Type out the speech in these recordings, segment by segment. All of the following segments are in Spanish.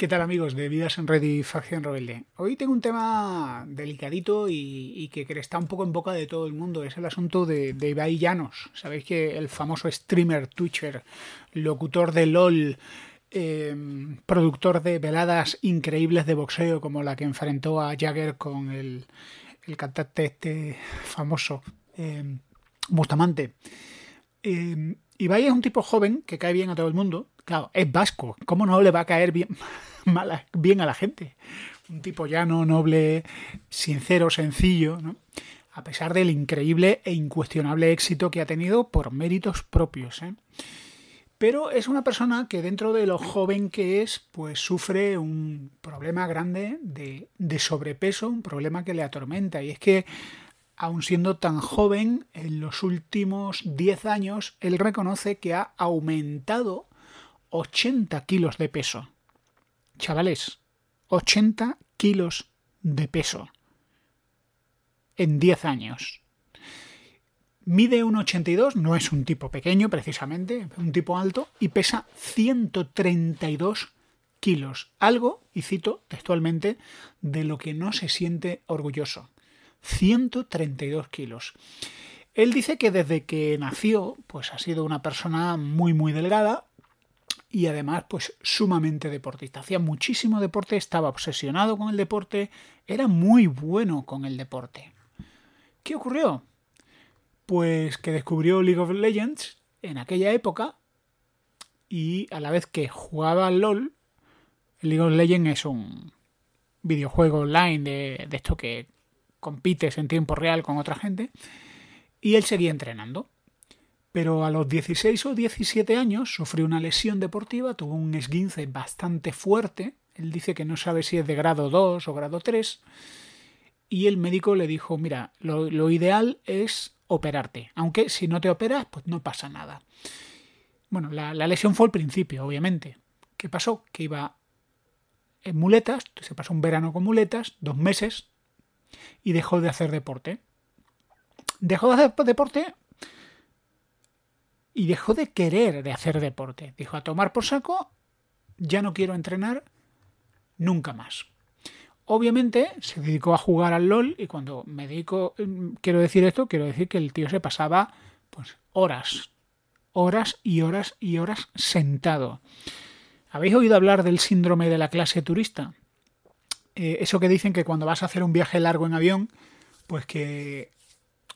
¿Qué tal amigos de Vidas en Red y Facción Rebelde? Hoy tengo un tema delicadito y, que está un poco en boca de todo el mundo. Es el asunto de, de Ibai Llanos. Sabéis que el famoso streamer, twitcher, locutor de LOL, eh, productor de veladas increíbles de boxeo como la que enfrentó a Jagger con el, el cantante este famoso, eh, Bustamante. Eh, Ibai es un tipo joven que cae bien a todo el mundo. Claro, es vasco. ¿Cómo no le va a caer bien, a la gente? Un tipo llano, noble, sincero, sencillo, ¿no? A pesar del increíble e incuestionable éxito que ha tenido por méritos propios. ¿eh? Pero es una persona que dentro de lo joven que es, pues sufre un problema grande de, de sobrepeso, un problema que le atormenta. Y es que aun siendo tan joven, en los últimos 10 años, él reconoce que ha aumentado 80 kilos de peso. Chavales, 80 kilos de peso en 10 años. Mide 1,82, no es un tipo pequeño precisamente, un tipo alto, y pesa 132 kilos. Algo, y cito textualmente, de lo que no se siente orgulloso. 132 kilos. Él dice que desde que nació, pues ha sido una persona muy muy delgada y además pues sumamente deportista. Hacía muchísimo deporte, estaba obsesionado con el deporte, era muy bueno con el deporte. ¿Qué ocurrió? Pues que descubrió League of Legends en aquella época y a la vez que jugaba al LOL, League of Legends es un videojuego online de, de esto que compites en tiempo real con otra gente, y él seguía entrenando. Pero a los 16 o 17 años sufrió una lesión deportiva, tuvo un esguince bastante fuerte, él dice que no sabe si es de grado 2 o grado 3, y el médico le dijo, mira, lo, ideal es operarte, aunque si no te operas, pues no pasa nada. Bueno, la, la lesión fue al principio, obviamente. ¿Qué pasó? Que iba en muletas, se pasó un verano con muletas, dos meses, y dejó de hacer deporte. Dejó de hacer deporte y dejó de querer de hacer deporte. Dijo a tomar por saco, ya no quiero entrenar nunca más. Obviamente se dedicó a jugar al LOL y cuando me dedico, quiero decir esto, quiero decir que el tío se pasaba pues horas, horas y horas y horas sentado. ¿Habéis oído hablar del síndrome de la clase turista? eh, eso que dicen que cuando vas a hacer un viaje largo en avión, pues que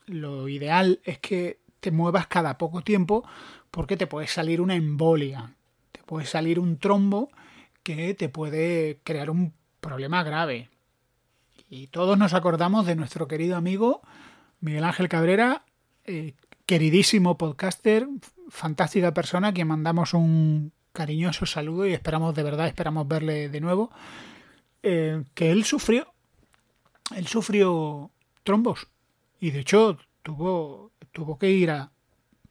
lo ideal es que te muevas cada poco tiempo porque te puede salir una embolia, te puede salir un trombo que te puede crear un problema grave. Y todos nos acordamos de nuestro querido amigo Miguel Ángel Cabrera, eh, queridísimo podcaster, fantástica persona, que mandamos un cariñoso saludo y esperamos, de verdad, esperamos verle de nuevo eh, que él sufrió, él sufrió trombos y de hecho tuvo, tuvo que ir a,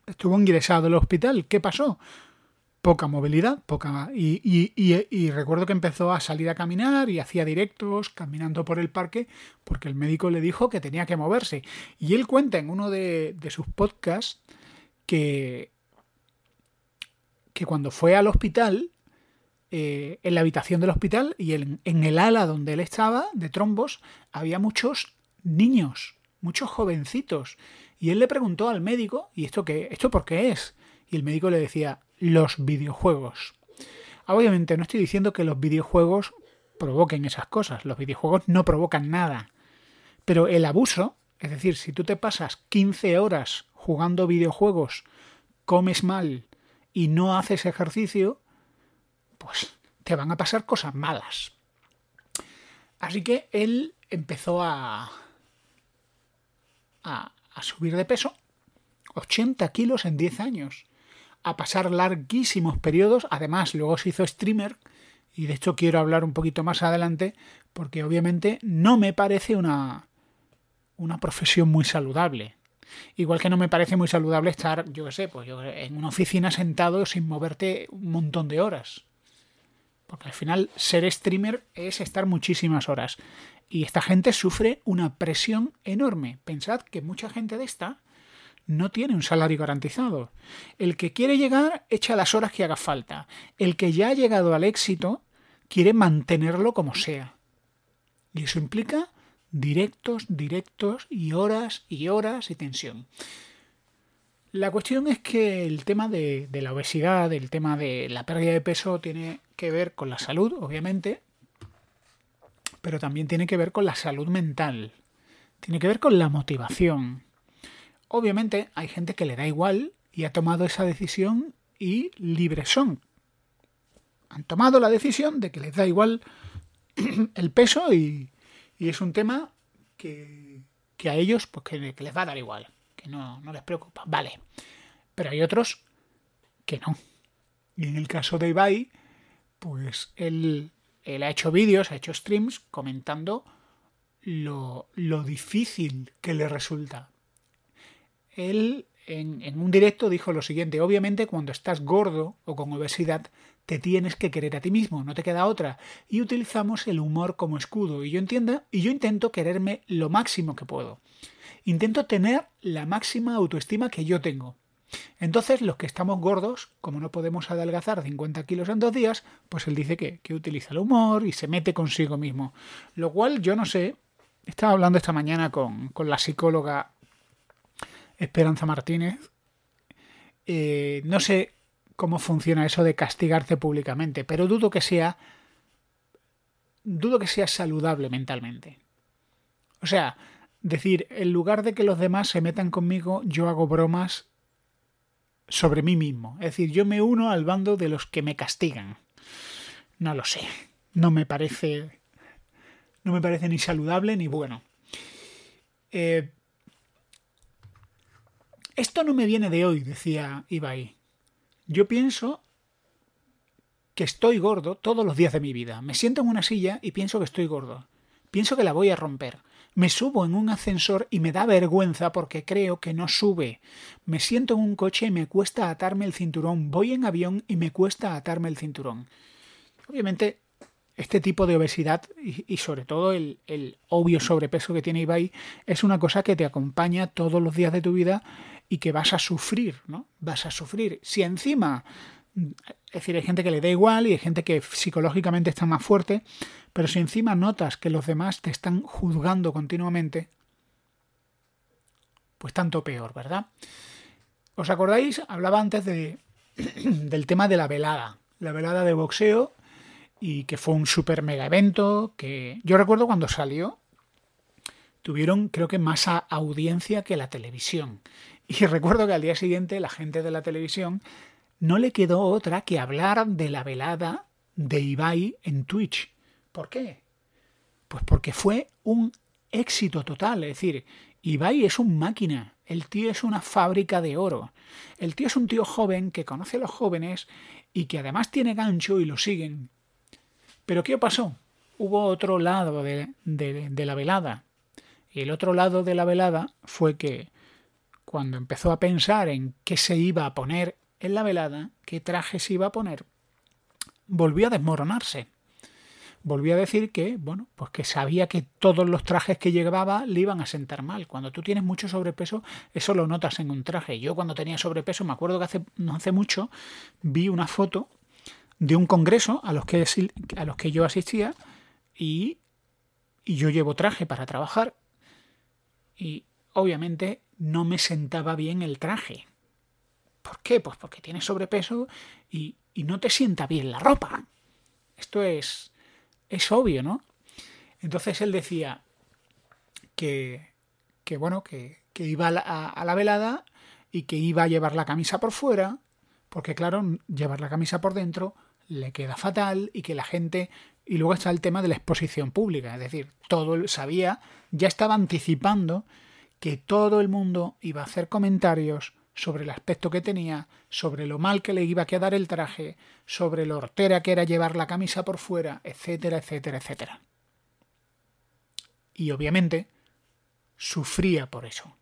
estuvo ingresado al hospital. ¿Qué pasó? Poca movilidad, poca y, y, y, recuerdo que empezó a salir a caminar y hacía directos caminando por el parque porque el médico le dijo que tenía que moverse. Y él cuenta en uno de, de sus podcasts que, que cuando fue al hospital eh, en la habitación del hospital y en el ala donde él estaba, de trombos, había muchos niños, muchos jovencitos. Y él le preguntó al médico, ¿y esto qué? ¿Esto por qué es? Y el médico le decía, los videojuegos. Obviamente no estoy diciendo que los videojuegos provoquen esas cosas. Los videojuegos no provocan nada. Pero el abuso, es decir, si tú te pasas 15 horas jugando videojuegos, comes mal y no haces ejercicio, pues te van a pasar cosas malas. Así que él empezó a, a, subir de peso, 80 kilos en 10 años, a pasar larguísimos periodos, además luego se hizo streamer Y de hecho quiero hablar un poquito más adelante porque obviamente no me parece una, una profesión muy saludable. Igual que no me parece muy saludable estar, yo qué sé, pues yo, en una oficina sentado sin moverte un montón de horas. Porque al final ser streamer es estar muchísimas horas. Y esta gente sufre una presión enorme. Pensad que mucha gente de esta no tiene un salario garantizado. El que quiere llegar echa las horas que haga falta. El que ya ha llegado al éxito quiere mantenerlo como sea. Y eso implica directos, directos y horas y horas y tensión. La cuestión es que el tema de, de, la obesidad, el tema de la pérdida de peso tiene que ver con la salud, obviamente, pero también tiene que ver con la salud mental, tiene que ver con la motivación. Obviamente hay gente que le da igual y ha tomado esa decisión y libres son. Han tomado la decisión de que les da igual el peso y, y es un tema que, que a ellos pues que, les va a dar igual, que no, no les preocupa. Vale. Pero hay otros que no. Y en el caso de Ibai, pues él, él ha hecho vídeos, ha hecho streams comentando lo, difícil que le resulta. Él en, en, un directo dijo lo siguiente, obviamente cuando estás gordo o con obesidad te tienes que querer a ti mismo, no te queda otra. Y utilizamos el humor como escudo. Y yo entiendo, y yo intento quererme lo máximo que puedo. Intento tener la máxima autoestima que yo tengo. Entonces, los que estamos gordos, como no podemos adelgazar 50 kilos en dos días, pues él dice que, que utiliza el humor y se mete consigo mismo. Lo cual yo no sé. Estaba hablando esta mañana con, con la psicóloga Esperanza Martínez. Eh, no sé cómo funciona eso de castigarte públicamente, pero dudo que sea dudo que sea saludable mentalmente. O sea, decir, en lugar de que los demás se metan conmigo, yo hago bromas sobre mí mismo. Es decir, yo me uno al bando de los que me castigan. No lo sé. No me parece. No me parece ni saludable ni bueno. Eh, esto no me viene de hoy, decía Ibai. Yo pienso que estoy gordo todos los días de mi vida. Me siento en una silla y pienso que estoy gordo. Pienso que la voy a romper. Me subo en un ascensor y me da vergüenza porque creo que no sube. Me siento en un coche y me cuesta atarme el cinturón. Voy en avión y me cuesta atarme el cinturón. Obviamente, este tipo de obesidad y, sobre todo el, obvio sobrepeso que tiene Ibai es una cosa que te acompaña todos los días de tu vida y que vas a sufrir, ¿no? Vas a sufrir. Si encima, es decir, hay gente que le da igual y hay gente que psicológicamente está más fuerte, pero si encima notas que los demás te están juzgando continuamente, pues tanto peor, ¿verdad? ¿Os acordáis? Hablaba antes de, del tema de la velada, la velada de boxeo y que fue un super mega evento que yo recuerdo cuando salió tuvieron creo que más audiencia que la televisión y recuerdo que al día siguiente la gente de la televisión no le quedó otra que hablar de la velada de Ibai en Twitch. ¿Por qué? Pues porque fue un éxito total. Es decir, Ibai es un máquina. El tío es una fábrica de oro. El tío es un tío joven que conoce a los jóvenes y que además tiene gancho y lo siguen. Pero ¿qué pasó? Hubo otro lado de, de, la velada. Y el otro lado de la velada fue que cuando empezó a pensar en qué se iba a poner en la velada, qué traje se iba a poner, volvió a desmoronarse. Volvió a decir que, bueno, pues que sabía que todos los trajes que llevaba le iban a sentar mal. Cuando tú tienes mucho sobrepeso, eso lo notas en un traje. Yo cuando tenía sobrepeso, me acuerdo que hace, no hace mucho, vi una foto de un congreso a los que, a los que yo asistía y, y yo llevo traje para trabajar y obviamente no me sentaba bien el traje. ¿Por qué? Pues porque tienes sobrepeso y, y no te sienta bien la ropa. Esto es, es obvio, ¿no? Entonces él decía que, que bueno, que, que iba a la, a la, velada y que iba a llevar la camisa por fuera, porque claro, llevar la camisa por dentro le queda fatal y que la gente... Y luego está el tema de la exposición pública, es decir, todo sabía, ya estaba anticipando que todo el mundo iba a hacer comentarios sobre el aspecto que tenía, sobre lo mal que le iba a quedar el traje, sobre lo hortera que era llevar la camisa por fuera, etcétera, etcétera, etcétera. Y obviamente sufría por eso.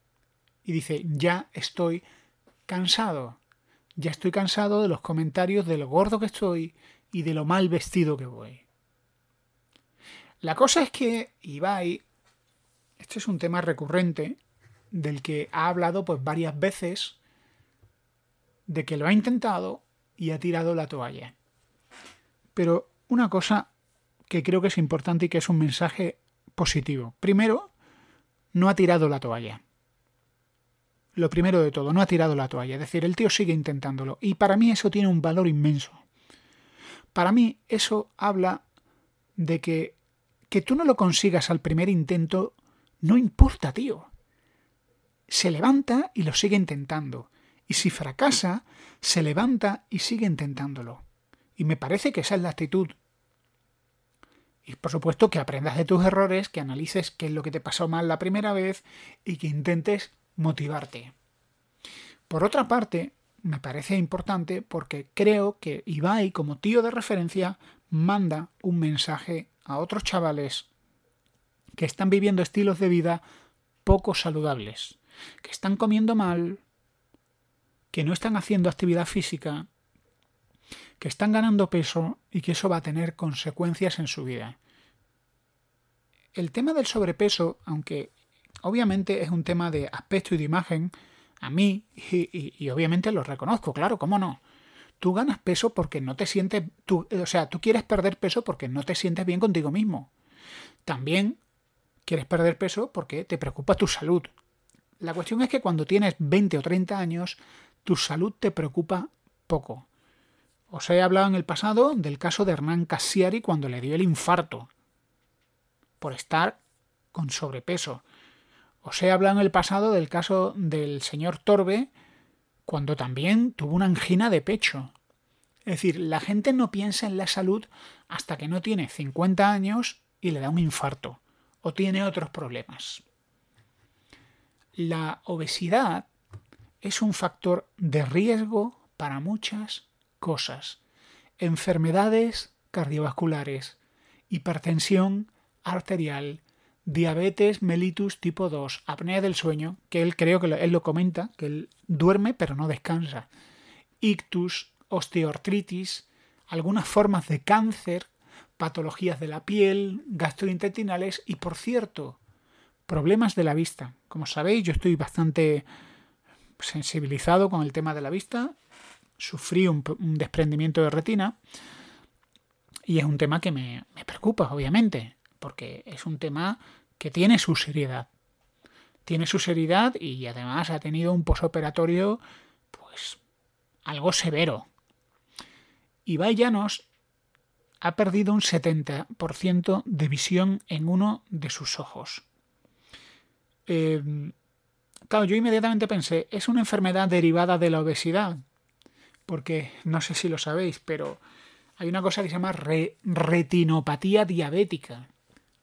Y dice, ya estoy cansado, ya estoy cansado de los comentarios de lo gordo que estoy y de lo mal vestido que voy. La cosa es que Ibai, este es un tema recurrente del que ha hablado pues varias veces de que lo ha intentado y ha tirado la toalla. Pero una cosa que creo que es importante y que es un mensaje positivo. Primero, no ha tirado la toalla. Lo primero de todo, no ha tirado la toalla. Es decir, el tío sigue intentándolo. Y para mí eso tiene un valor inmenso. Para mí eso habla de que que tú no lo consigas al primer intento no importa, tío. Se levanta y lo sigue intentando y si fracasa, se levanta y sigue intentándolo. Y me parece que esa es la actitud. Y por supuesto que aprendas de tus errores, que analices qué es lo que te pasó mal la primera vez y que intentes motivarte. Por otra parte, me parece importante porque creo que Ibai, como tío de referencia, manda un mensaje a otros chavales que están viviendo estilos de vida poco saludables, que están comiendo mal, que no están haciendo actividad física, que están ganando peso y que eso va a tener consecuencias en su vida. El tema del sobrepeso, aunque obviamente es un tema de aspecto y de imagen, a mí, y, obviamente lo reconozco, claro, ¿cómo no? Tú ganas peso porque no te sientes, tú, o sea, tú quieres perder peso porque no te sientes bien contigo mismo. También quieres perder peso porque te preocupa tu salud. La cuestión es que cuando tienes 20 o 30 años, tu salud te preocupa poco. Os he hablado en el pasado del caso de Hernán Cassiari cuando le dio el infarto por estar con sobrepeso. Os he hablado en el pasado del caso del señor Torbe cuando también tuvo una angina de pecho. Es decir, la gente no piensa en la salud hasta que no tiene 50 años y le da un infarto o tiene otros problemas. La obesidad es un factor de riesgo para muchas cosas. Enfermedades cardiovasculares, hipertensión arterial, diabetes mellitus tipo 2, apnea del sueño, que él creo que él lo comenta, que él duerme pero no descansa, ictus, osteoartritis, algunas formas de cáncer, patologías de la piel, gastrointestinales y, por cierto, problemas de la vista. Como sabéis, yo estoy bastante sensibilizado con el tema de la vista, sufrí un, desprendimiento de retina y es un tema que me, me preocupa, obviamente, porque es un tema que tiene su seriedad. Tiene su seriedad y además ha tenido un posoperatorio pues algo severo. Ibai Llanos ha perdido un 70% de visión en uno de sus ojos. Eh, Claro, yo inmediatamente pensé, es una enfermedad derivada de la obesidad, porque no sé si lo sabéis, pero hay una cosa que se llama retinopatía diabética.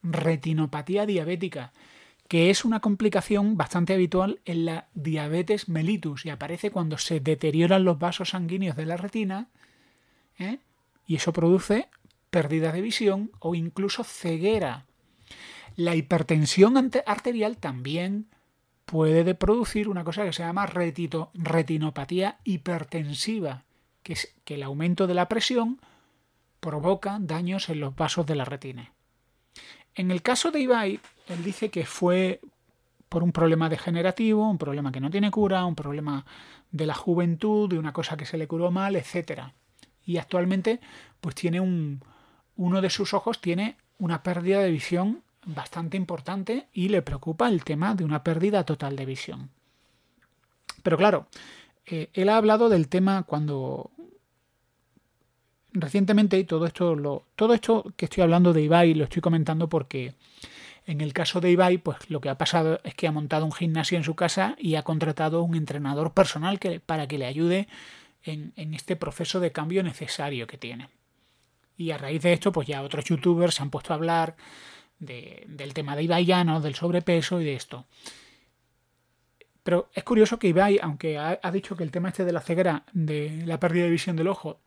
Retinopatía diabética, que es una complicación bastante habitual en la diabetes mellitus y aparece cuando se deterioran los vasos sanguíneos de la retina ¿eh? y eso produce pérdida de visión o incluso ceguera. La hipertensión arterial también puede producir una cosa que se llama retinopatía hipertensiva, que es que el aumento de la presión provoca daños en los vasos de la retina. En el caso de Ibai, él dice que fue por un problema degenerativo, un problema que no tiene cura, un problema de la juventud, de una cosa que se le curó mal, etc. Y actualmente, pues tiene un, uno de sus ojos tiene una pérdida de visión bastante importante y le preocupa el tema de una pérdida total de visión. Pero claro, eh, él ha hablado del tema cuando recientemente y todo esto lo todo esto que estoy hablando de Ibai lo estoy comentando porque en el caso de Ibai, pues lo que ha pasado es que ha montado un gimnasio en su casa y ha contratado un entrenador personal que, para que le ayude en, en, este proceso de cambio necesario que tiene. Y a raíz de esto, pues ya otros youtubers se han puesto a hablar del tema de Ibai del sobrepeso y de esto. Pero es curioso que Ibai, aunque ha, ha dicho que el tema este de la ceguera, de la pérdida de visión del ojo,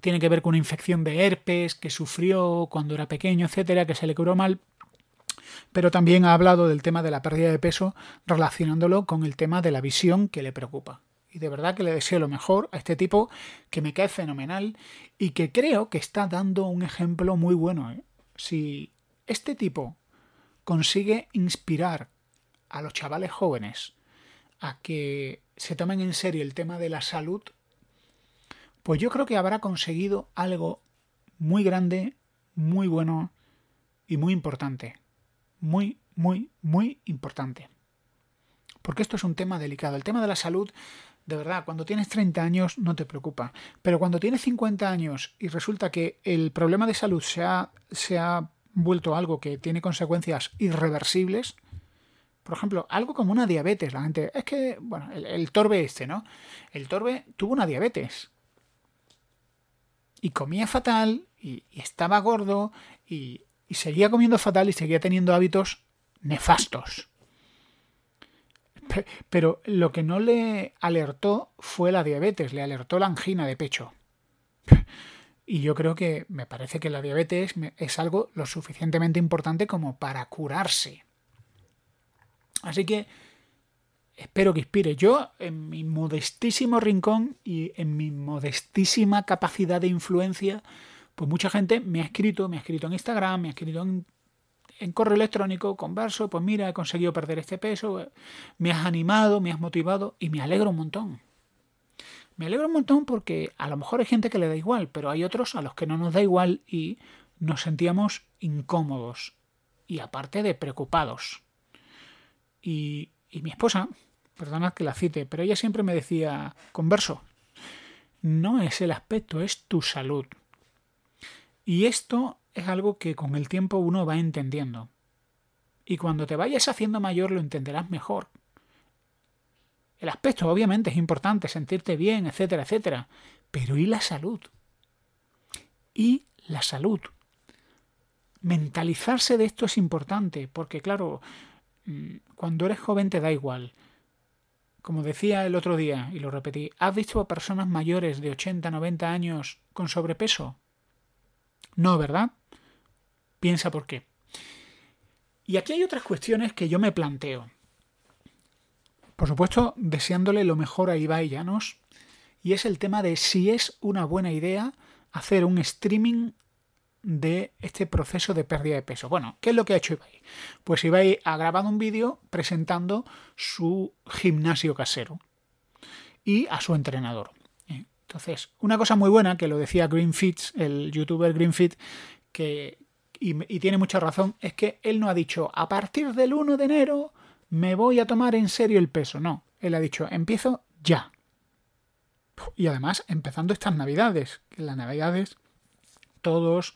tiene que ver con una infección de herpes que sufrió cuando era pequeño, etcétera, que se le curó mal, pero también ha hablado del tema de la pérdida de peso relacionándolo con el tema de la visión que le preocupa. Y de verdad que le deseo lo mejor a este tipo que me cae fenomenal y que creo que está dando un ejemplo muy bueno. ¿eh? Si este tipo consigue inspirar a los chavales jóvenes a que se tomen en serio el tema de la salud, pues yo creo que habrá conseguido algo muy grande, muy bueno y muy importante muy, muy, muy importante. Porque esto es un tema delicado. El tema de la salud, de verdad, cuando tienes 30 años no te preocupa. Pero cuando tienes 50 años y resulta que el problema de salud se ha, vuelto algo que tiene consecuencias irreversibles, por ejemplo, algo como una diabetes. La gente, es que, bueno, el, torbe este, ¿no? El torbe tuvo una diabetes. Y comía fatal, y estaba gordo, y y seguía comiendo fatal y seguía teniendo hábitos nefastos. Pero lo que no le alertó fue la diabetes, le alertó la angina de pecho. Y yo creo que me parece que la diabetes es algo lo suficientemente importante como para curarse. Así que espero que inspire. Yo, en mi modestísimo rincón y en mi modestísima capacidad de influencia, pues mucha gente me ha escrito, me ha escrito en Instagram, me ha escrito en, correo electrónico, converso, pues mira, he conseguido perder este peso, me has animado, me has motivado y me alegro un montón. Me alegro un montón porque a lo mejor hay gente que le da igual, pero hay otros a los que no nos da igual y nos sentíamos incómodos y aparte de preocupados. Y, mi esposa, perdonad que la cite, pero ella siempre me decía, converso, no es el aspecto, es tu salud. Y esto es algo que con el tiempo uno va entendiendo. Y cuando te vayas haciendo mayor lo entenderás mejor. El aspecto obviamente es importante, sentirte bien, etcétera, etcétera. Pero ¿y la salud? Y la salud. Mentalizarse de esto es importante, porque claro, mm, cuando eres joven te da igual. Como decía el otro día, y lo repetí, ¿has visto a personas mayores de 80, 90 años con sobrepeso? No, ¿verdad? Piensa por qué. Y aquí hay otras cuestiones que yo me planteo. Por supuesto, deseándole lo mejor a Ibai Llanos, y es el tema de si es una buena idea hacer un streaming de este proceso de pérdida de peso. Bueno, ¿qué es lo que ha hecho Ibai? Pues Ibai ha grabado un vídeo presentando su gimnasio casero y a su entrenador. Entonces, una cosa muy buena, que lo decía Greenfits, el youtuber Greenfit, que, y, tiene mucha razón, es que él no ha dicho, a partir del 1 de enero me voy a tomar en serio el peso. No, él ha dicho, empiezo ya. Y además, empezando estas navidades, que las navidades todos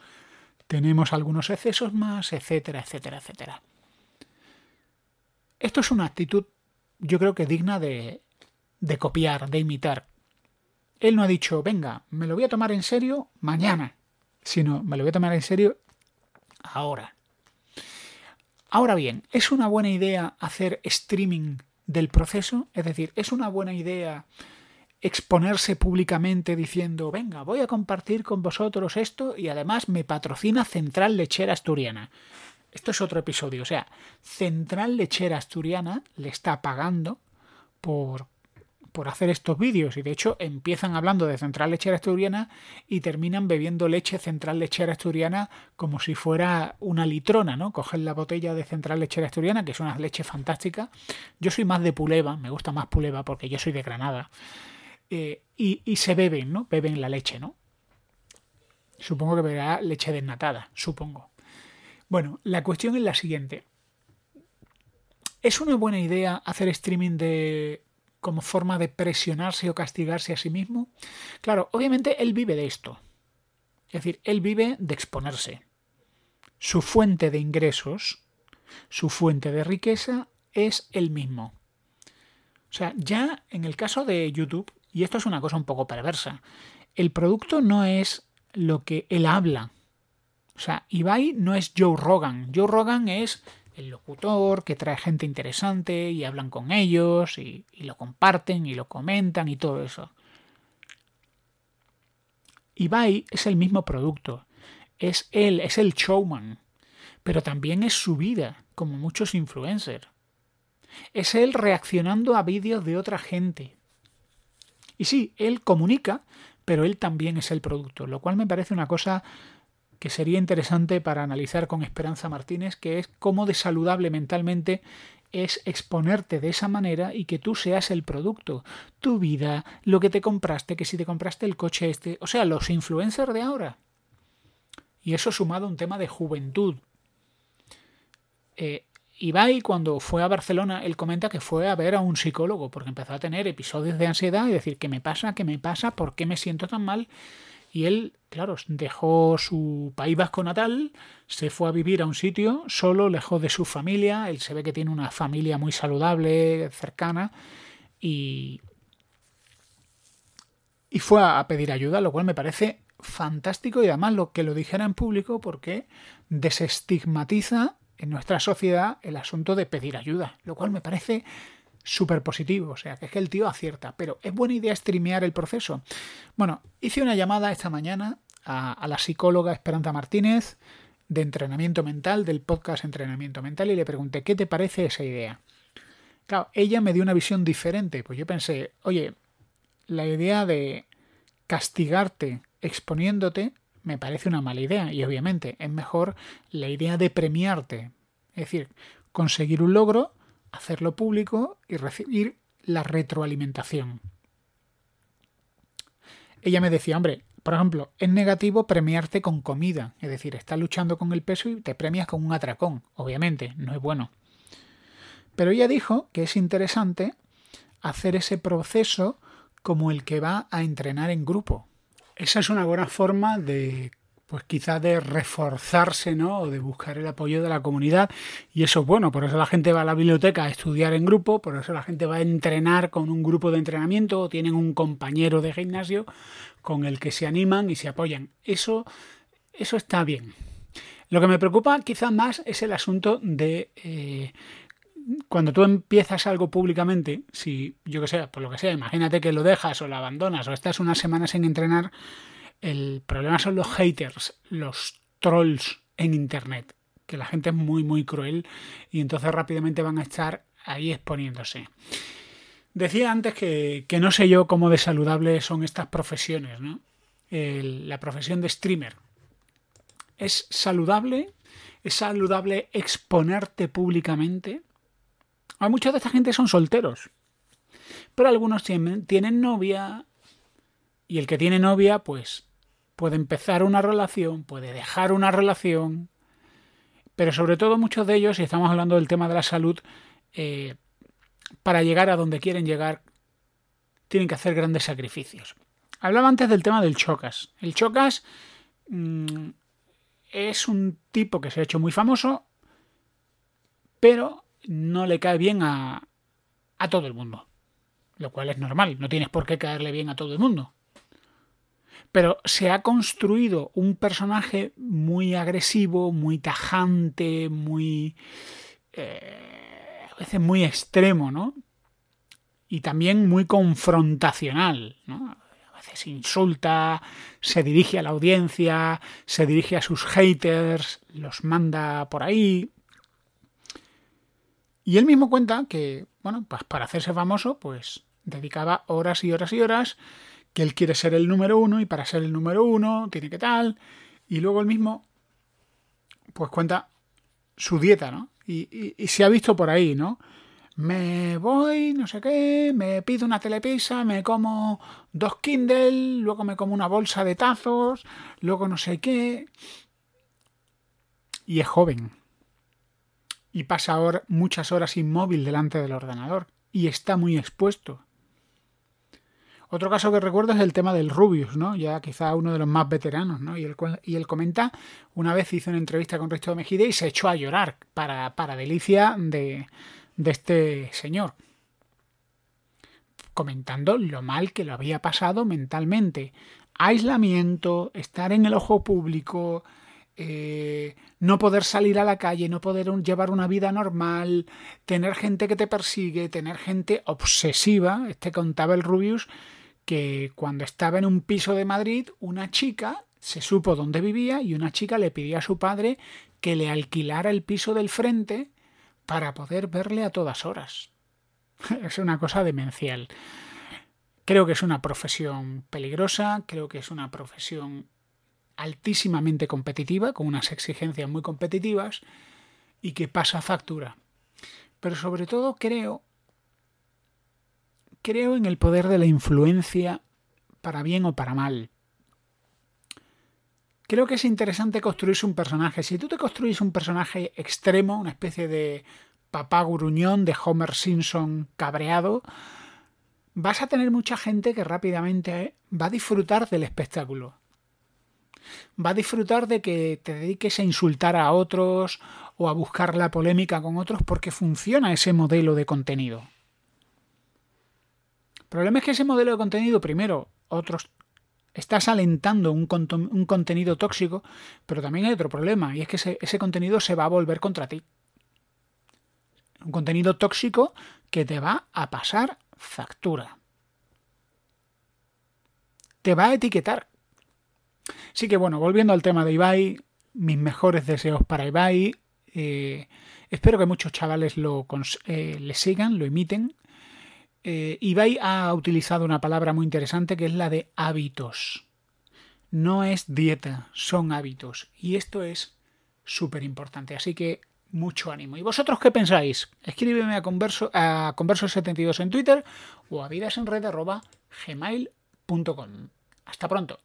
tenemos algunos excesos más, etcétera, etcétera, etcétera. Esto es una actitud, yo creo que digna de, de copiar, de imitar. Él no ha dicho, venga, me lo voy a tomar en serio mañana, sino me lo voy a tomar en serio ahora. Ahora bien, ¿es una buena idea hacer streaming del proceso? Es decir, ¿es una buena idea exponerse públicamente diciendo, venga, voy a compartir con vosotros esto y además me patrocina Central Lechera Asturiana? Esto es otro episodio, o sea, Central Lechera Asturiana le está pagando por por hacer estos vídeos y de hecho empiezan hablando de central lechera asturiana y terminan bebiendo leche central lechera asturiana como si fuera una litrona, ¿no? Cogen la botella de central lechera asturiana, que es una leche fantástica. Yo soy más de Puleva, me gusta más Puleva porque yo soy de Granada. Eh, y, y, se beben, ¿no? Beben la leche, ¿no? Supongo que beberá leche desnatada, supongo. Bueno, la cuestión es la siguiente. ¿Es una buena idea hacer streaming de como forma de presionarse o castigarse a sí mismo? Claro, obviamente él vive de esto. Es decir, él vive de exponerse. Su fuente de ingresos, su fuente de riqueza es el mismo. O sea, ya en el caso de YouTube, y esto es una cosa un poco perversa, el producto no es lo que él habla. O sea, Ibai no es Joe Rogan. Joe Rogan es el locutor, que trae gente interesante y hablan con ellos y, lo comparten y lo comentan y todo eso. Ibai es el mismo producto, es él, es el showman, pero también es su vida, como muchos influencers. Es él reaccionando a vídeos de otra gente. Y sí, él comunica, pero él también es el producto, lo cual me parece una cosa que sería interesante para analizar con Esperanza Martínez, que es cómo de saludable mentalmente es exponerte de esa manera y que tú seas el producto, tu vida, lo que te compraste, que si te compraste el coche este, o sea, los influencers de ahora. Y eso sumado a un tema de juventud. Eh, Ibai cuando fue a Barcelona, él comenta que fue a ver a un psicólogo porque empezó a tener episodios de ansiedad y decir, ¿qué me pasa? ¿Qué me pasa? ¿Por qué me siento tan mal? Y él, claro, dejó su País Vasco natal, se fue a vivir a un sitio solo, lejos de su familia. Él se ve que tiene una familia muy saludable, cercana, y, y fue a pedir ayuda, lo cual me parece fantástico y además lo que lo dijera en público porque desestigmatiza en nuestra sociedad el asunto de pedir ayuda, lo cual me parece súper positivo, o sea, que es que el tío acierta, pero es buena idea streamear el proceso. Bueno, hice una llamada esta mañana a, la psicóloga Esperanza Martínez de entrenamiento mental, del podcast Entrenamiento Mental, y le pregunté, ¿qué te parece esa idea? Claro, ella me dio una visión diferente, pues yo pensé, oye, la idea de castigarte exponiéndote me parece una mala idea, y obviamente es mejor la idea de premiarte, es decir, conseguir un logro hacerlo público y recibir la retroalimentación. Ella me decía, hombre, por ejemplo, es negativo premiarte con comida, es decir, estás luchando con el peso y te premias con un atracón, obviamente, no es bueno. Pero ella dijo que es interesante hacer ese proceso como el que va a entrenar en grupo. Esa es una buena forma de pues quizás de reforzarse, ¿no? O de buscar el apoyo de la comunidad. Y eso es bueno, por eso la gente va a la biblioteca a estudiar en grupo, por eso la gente va a entrenar con un grupo de entrenamiento o tienen un compañero de gimnasio con el que se animan y se apoyan. Eso, eso está bien. Lo que me preocupa quizás más es el asunto de eh, cuando tú empiezas algo públicamente, si yo que sé, por lo que sea, imagínate que lo dejas o lo abandonas o estás una semana sin entrenar, el problema son los haters, los trolls en Internet, que la gente es muy, muy cruel y entonces rápidamente van a estar ahí exponiéndose. Decía antes que, no sé yo cómo de saludables son estas profesiones, ¿no? la profesión de streamer. ¿Es saludable? ¿Es saludable exponerte públicamente? Hay mucha de esta gente son solteros, pero algunos tienen novia y el que tiene novia, pues puede empezar una relación, puede dejar una relación, pero sobre todo muchos de ellos, si estamos hablando del tema de la salud, eh, para llegar a donde quieren llegar, tienen que hacer grandes sacrificios. Hablaba antes del tema del chocas. El chocas mm, es un tipo que se ha hecho muy famoso, pero no le cae bien a, a todo el mundo. Lo cual es normal, no tienes por qué caerle bien a todo el mundo pero se ha construido un personaje muy agresivo, muy tajante, muy... Eh, a veces muy extremo, ¿no? Y también muy confrontacional, ¿no? A veces insulta, se dirige a la audiencia, se dirige a sus haters, los manda por ahí. Y él mismo cuenta que, bueno, pues para hacerse famoso, pues dedicaba horas y horas y horas que él quiere ser el número uno y para ser el número uno tiene que tal. Y luego él mismo, pues cuenta su dieta, ¿no? Y, se ha visto por ahí, ¿no? Me voy, no sé qué, me pido una telepisa, me como dos Kindle, luego me como una bolsa de tazos, luego no sé qué. Y es joven. Y pasa muchas horas inmóvil delante del ordenador. Y está muy expuesto. Otro caso que recuerdo es el tema del Rubius, ¿no? Ya quizá uno de los más veteranos, ¿no? Y él, y él comenta, una vez hizo una entrevista con Risto Mejide y se echó a llorar para, para delicia de, de este señor. Comentando lo mal que lo había pasado mentalmente. Aislamiento, estar en el ojo público, eh, no poder salir a la calle, no poder llevar una vida normal, tener gente que te persigue, tener gente obsesiva. Este contaba el Rubius que cuando estaba en un piso de Madrid, una chica se supo dónde vivía y una chica le pidió a su padre que le alquilara el piso del frente para poder verle a todas horas. es una cosa demencial. Creo que es una profesión peligrosa, creo que es una profesión altísimamente competitiva, con unas exigencias muy competitivas y que pasa factura. Pero sobre todo creo creo en el poder de la influencia para bien o para mal. Creo que es interesante construirse un personaje. Si tú te construyes un personaje extremo, una especie de papá gruñón, de Homer Simpson cabreado, vas a tener mucha gente que rápidamente va a disfrutar del espectáculo. Va a disfrutar de que te dediques a insultar a otros o a buscar la polémica con otros porque funciona ese modelo de contenido. El problema es que ese modelo de contenido, primero, otros estás alentando un, contenido tóxico, pero también hay otro problema, y es que ese contenido se va a volver contra ti. Un contenido tóxico que te va a pasar factura. Te va a etiquetar. Así que bueno, volviendo al tema de Ibai, mis mejores deseos para Ibai. Eh, espero que muchos chavales lo eh, le sigan, lo imiten. Eh, Ibai ha utilizado una palabra muy interesante que es la de hábitos. No es dieta, son hábitos. Y esto es súper importante. Así que mucho ánimo. ¿Y vosotros qué pensáis? Escríbeme a, converso, a converso72 en Twitter o a vidasenred.gmail.com. Hasta pronto.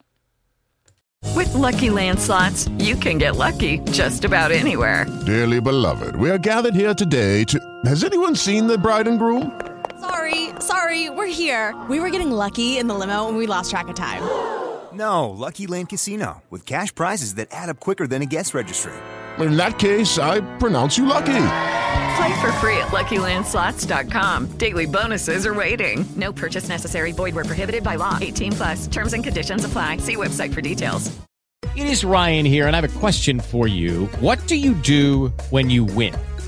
With lucky landslots, you can get lucky just about anywhere. Dearly beloved, we are gathered here today to. Has anyone seen the bride and groom? Sorry, sorry, we're here. We were getting lucky in the limo and we lost track of time. No, Lucky Land Casino, with cash prizes that add up quicker than a guest registry in that case, I pronounce you lucky. Play for free at LuckyLandSlots.com. Daily bonuses are waiting. No purchase necessary. Void were prohibited by law. 18 plus. Terms and conditions apply. See website for details. It is Ryan here, and I have a question for you. What do you do when you win?